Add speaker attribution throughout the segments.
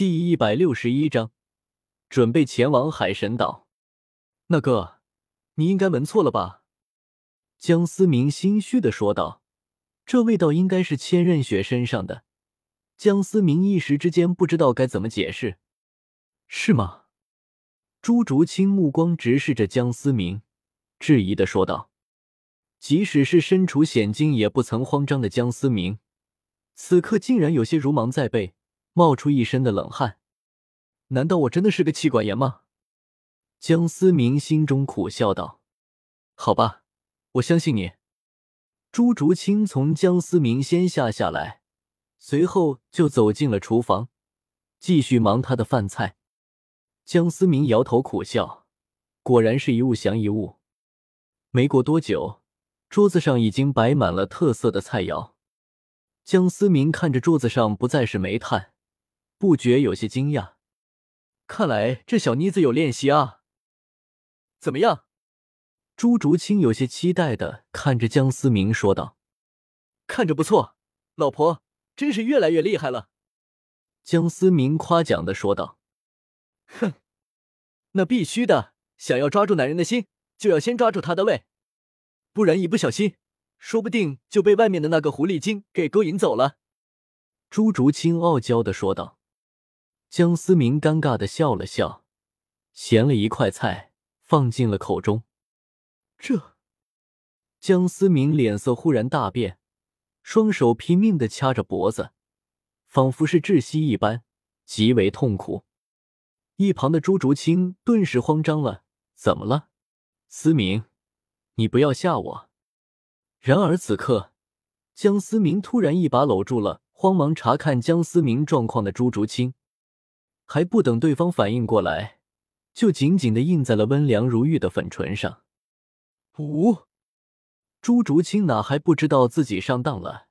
Speaker 1: 第一百六十一章，准备前往海神岛。那个，你应该闻错了吧？江思明心虚的说道。这味道应该是千仞雪身上的。江思明一时之间不知道该怎么解释。是吗？朱竹清目光直视着江思明，质疑的说道。即使是身处险境也不曾慌张的江思明，此刻竟然有些如芒在背。冒出一身的冷汗，难道我真的是个气管炎吗？江思明心中苦笑道：“好吧，我相信你。”朱竹清从江思明先下下来，随后就走进了厨房，继续忙他的饭菜。江思明摇头苦笑，果然是一物降一物。没过多久，桌子上已经摆满了特色的菜肴。江思明看着桌子上不再是煤炭。不觉有些惊讶，看来这小妮子有练习啊。怎么样？朱竹清有些期待的看着江思明说道：“看着不错，老婆真是越来越厉害了。”江思明夸奖的说道：“哼，那必须的，想要抓住男人的心，就要先抓住他的胃，不然一不小心，说不定就被外面的那个狐狸精给勾引走了。”朱竹清傲娇的说道。江思明尴尬的笑了笑，衔了一块菜放进了口中。这，江思明脸色忽然大变，双手拼命的掐着脖子，仿佛是窒息一般，极为痛苦。一旁的朱竹清顿时慌张了：“怎么了，思明？你不要吓我！”然而此刻，江思明突然一把搂住了慌忙查看江思明状况的朱竹清。还不等对方反应过来，就紧紧的印在了温凉如玉的粉唇上。五，朱竹清哪还不知道自己上当了，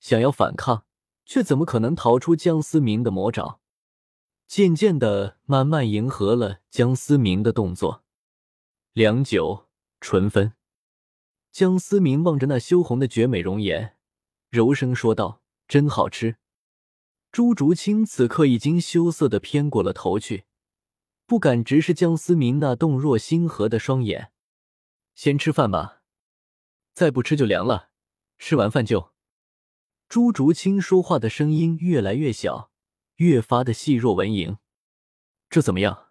Speaker 1: 想要反抗，却怎么可能逃出江思明的魔爪？渐渐的，慢慢迎合了江思明的动作。良久，唇分。江思明望着那羞红的绝美容颜，柔声说道：“真好吃。”朱竹清此刻已经羞涩的偏过了头去，不敢直视江思明那动若星河的双眼。先吃饭吧，再不吃就凉了。吃完饭就……朱竹清说话的声音越来越小，越发的细若蚊蝇。这怎么样？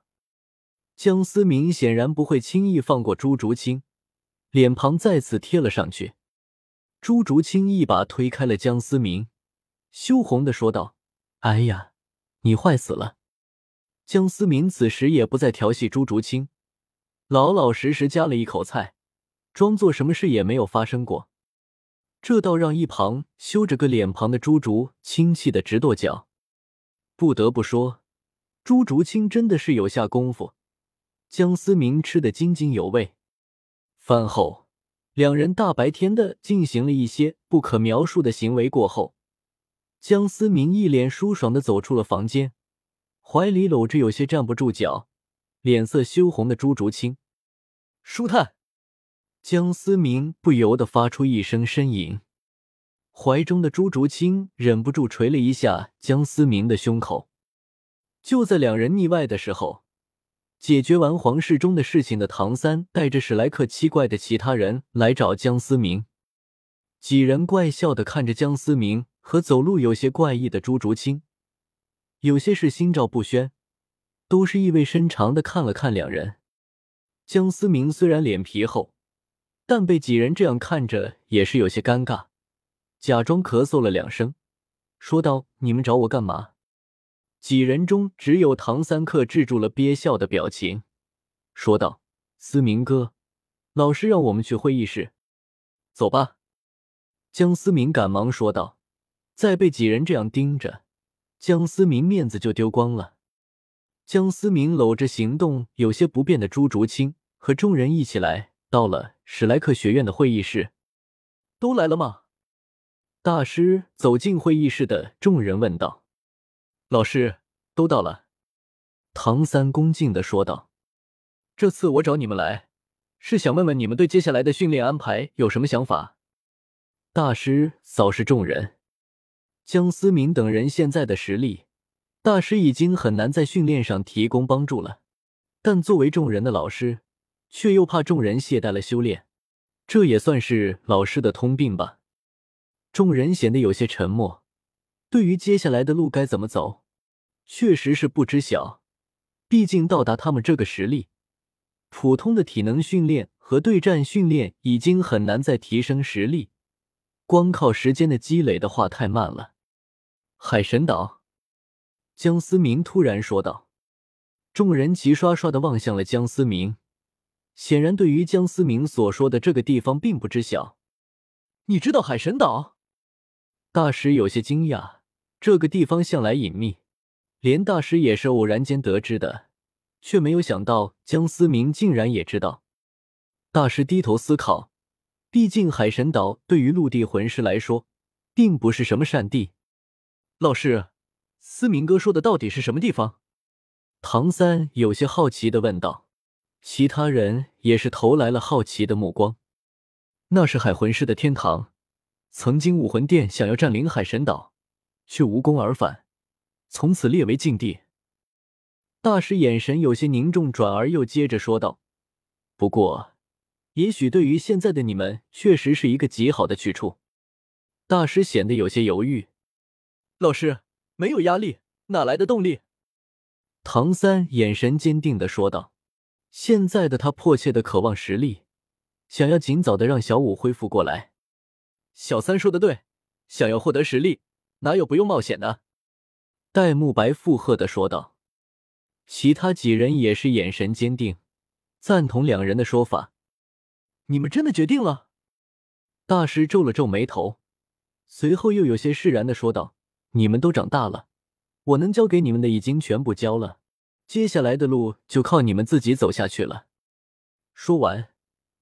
Speaker 1: 江思明显然不会轻易放过朱竹清，脸庞再次贴了上去。朱竹清一把推开了江思明，羞红的说道。哎呀，你坏死了！江思明此时也不再调戏朱竹清，老老实实夹了一口菜，装作什么事也没有发生过。这倒让一旁羞着个脸庞的朱竹清气得直跺脚。不得不说，朱竹清真的是有下功夫。江思明吃得津津有味。饭后，两人大白天的进行了一些不可描述的行为过后。江思明一脸舒爽的走出了房间，怀里搂着有些站不住脚、脸色羞红的朱竹清。舒坦，江思明不由得发出一声呻吟，怀中的朱竹清忍不住捶了一下江思明的胸口。就在两人腻歪的时候，解决完皇室中的事情的唐三带着史莱克七怪的其他人来找江思明，几人怪笑的看着江思明。和走路有些怪异的朱竹清，有些是心照不宣，都是意味深长的看了看两人。江思明虽然脸皮厚，但被几人这样看着也是有些尴尬，假装咳嗽了两声，说道：“你们找我干嘛？”几人中只有唐三克制住了憋笑的表情，说道：“思明哥，老师让我们去会议室，走吧。”江思明赶忙说道。再被几人这样盯着，江思明面子就丢光了。江思明搂着行动有些不便的朱竹清，和众人一起来到了史莱克学院的会议室。都来了吗？大师走进会议室的众人问道。老师，都到了。唐三恭敬的说道。这次我找你们来，是想问问你们对接下来的训练安排有什么想法。大师扫视众人。江思明等人现在的实力，大师已经很难在训练上提供帮助了，但作为众人的老师，却又怕众人懈怠了修炼，这也算是老师的通病吧。众人显得有些沉默，对于接下来的路该怎么走，确实是不知晓。毕竟到达他们这个实力，普通的体能训练和对战训练已经很难再提升实力，光靠时间的积累的话太慢了。海神岛。江思明突然说道：“众人齐刷刷的望向了江思明，显然对于江思明所说的这个地方并不知晓。你知道海神岛？”大师有些惊讶，这个地方向来隐秘，连大师也是偶然间得知的，却没有想到江思明竟然也知道。大师低头思考，毕竟海神岛对于陆地魂师来说，并不是什么善地。老师。思明哥说的到底是什么地方？唐三有些好奇的问道。其他人也是投来了好奇的目光。那是海魂师的天堂，曾经武魂殿想要占领海神岛，却无功而返，从此列为禁地。大师眼神有些凝重，转而又接着说道：“不过，也许对于现在的你们，确实是一个极好的去处。”大师显得有些犹豫。老师。没有压力，哪来的动力？唐三眼神坚定的说道。现在的他迫切的渴望实力，想要尽早的让小五恢复过来。小三说的对，想要获得实力，哪有不用冒险的？戴沐白附和的说道。其他几人也是眼神坚定，赞同两人的说法。你们真的决定了？大师皱了皱眉头，随后又有些释然的说道。你们都长大了，我能教给你们的已经全部教了，接下来的路就靠你们自己走下去了。说完，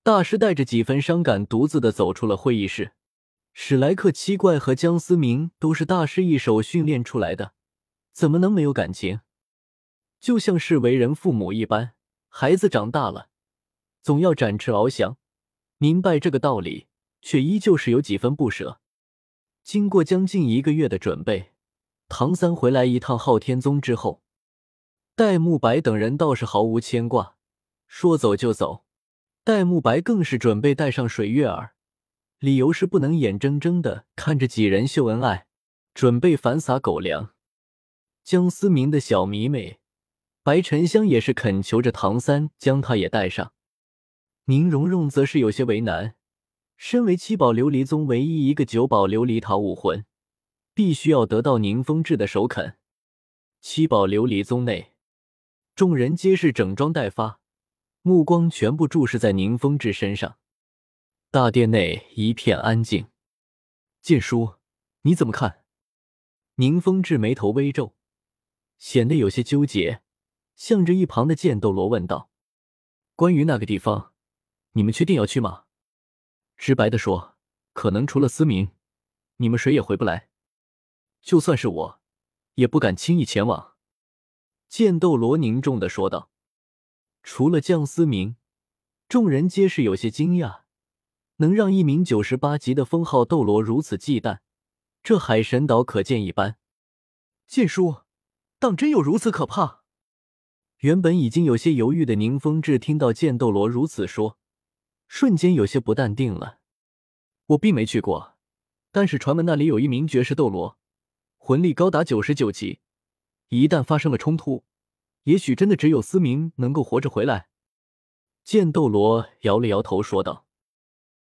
Speaker 1: 大师带着几分伤感，独自的走出了会议室。史莱克七怪和江思明都是大师一手训练出来的，怎么能没有感情？就像是为人父母一般，孩子长大了，总要展翅翱翔。明白这个道理，却依旧是有几分不舍。经过将近一个月的准备，唐三回来一趟昊天宗之后，戴沐白等人倒是毫无牵挂，说走就走。戴沐白更是准备带上水月儿，理由是不能眼睁睁的看着几人秀恩爱，准备反撒狗粮。江思明的小迷妹白沉香也是恳求着唐三将她也带上，宁荣荣则是有些为难。身为七宝琉璃宗唯一一个九宝琉璃塔武魂，必须要得到宁风致的首肯。七宝琉璃宗内，众人皆是整装待发，目光全部注视在宁风致身上。大殿内一片安静。剑叔，你怎么看？宁风致眉头微皱，显得有些纠结，向着一旁的剑斗罗问道：“关于那个地方，你们确定要去吗？”直白的说，可能除了思明，你们谁也回不来。就算是我，也不敢轻易前往。”剑斗罗凝重的说道。除了江思明，众人皆是有些惊讶，能让一名九十八级的封号斗罗如此忌惮，这海神岛可见一斑。剑叔，当真有如此可怕？原本已经有些犹豫的宁风致听到剑斗罗如此说。瞬间有些不淡定了。我并没去过，但是传闻那里有一名绝世斗罗，魂力高达九十九级，一旦发生了冲突，也许真的只有思明能够活着回来。剑斗罗摇了摇头说道。